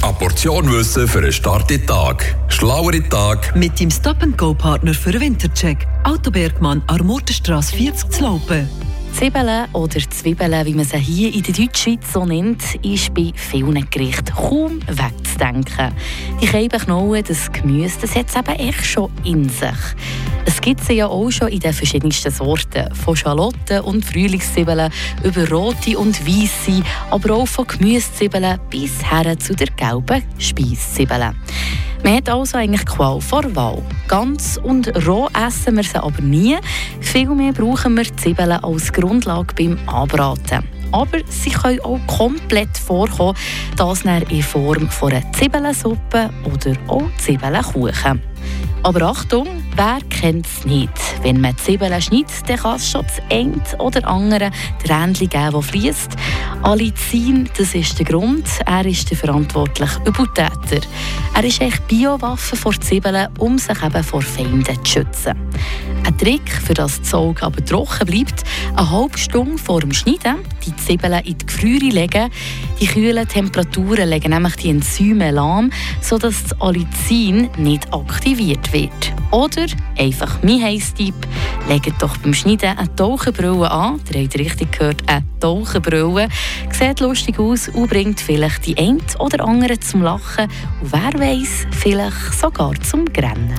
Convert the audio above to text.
Eine Portion Wissen für einen starken Tag. Schlauere Tag. Mit dem Stop-and-Go-Partner für den Wintercheck. Autobergmann, Armortenstrasse 40 zu Laupen. Zwiebeln oder Zwiebeln, wie man sie hier in der Deutschschweiz so nennt, ist bei vielen Gerichten kaum wegzudenken. Die Keibenknollen, das Gemüse, das hat es eben echt schon in sich. Es gibt sie ja auch schon in den verschiedensten Sorten. Von Schalotten und Frühlingszwiebeln über rote und weiße, aber auch von Gemüsezwiebeln bis her zu der gelben Speiszwiebeln. Man hat also eigentlich Qual vor Wahl. Ganz und roh essen wir sie aber nie. Vielmehr brauchen wir Zwiebeln als Grundlage beim Anbraten. Aber sie können auch komplett vorkommen, das in Form von einer Zwiebelsuppe oder auch Zwiebelkuchen. Aber Achtung, wer kennt es nicht? Wenn man Zwiebeln schneidet, kann es schon das eine oder andere Tränchen geben, das fließt. Alicin, das ist der Grund. Er ist der verantwortliche Übeltäter. Er ist echt Biowaffe vor Zwiebeln, um sich eben vor Feinden zu schützen. Ein Trick, für das das Auge aber trocken bleibt, eine halbe Stunde vor dem Schneiden die Zwiebeln in die Gefriere legen. Die kühlen Temperaturen legen nämlich die Enzyme lahm, sodass das Alicin nicht aktiviert wird. Oder, einfach mein Heißtipp, legt doch beim Schneiden eine Tauchenbrille an. Ihr habt richtig gehört, eine Tauchenbrille. Sieht lustig aus und bringt vielleicht die ein oder andere zum Lachen und wer weiß, vielleicht sogar zum Grennen.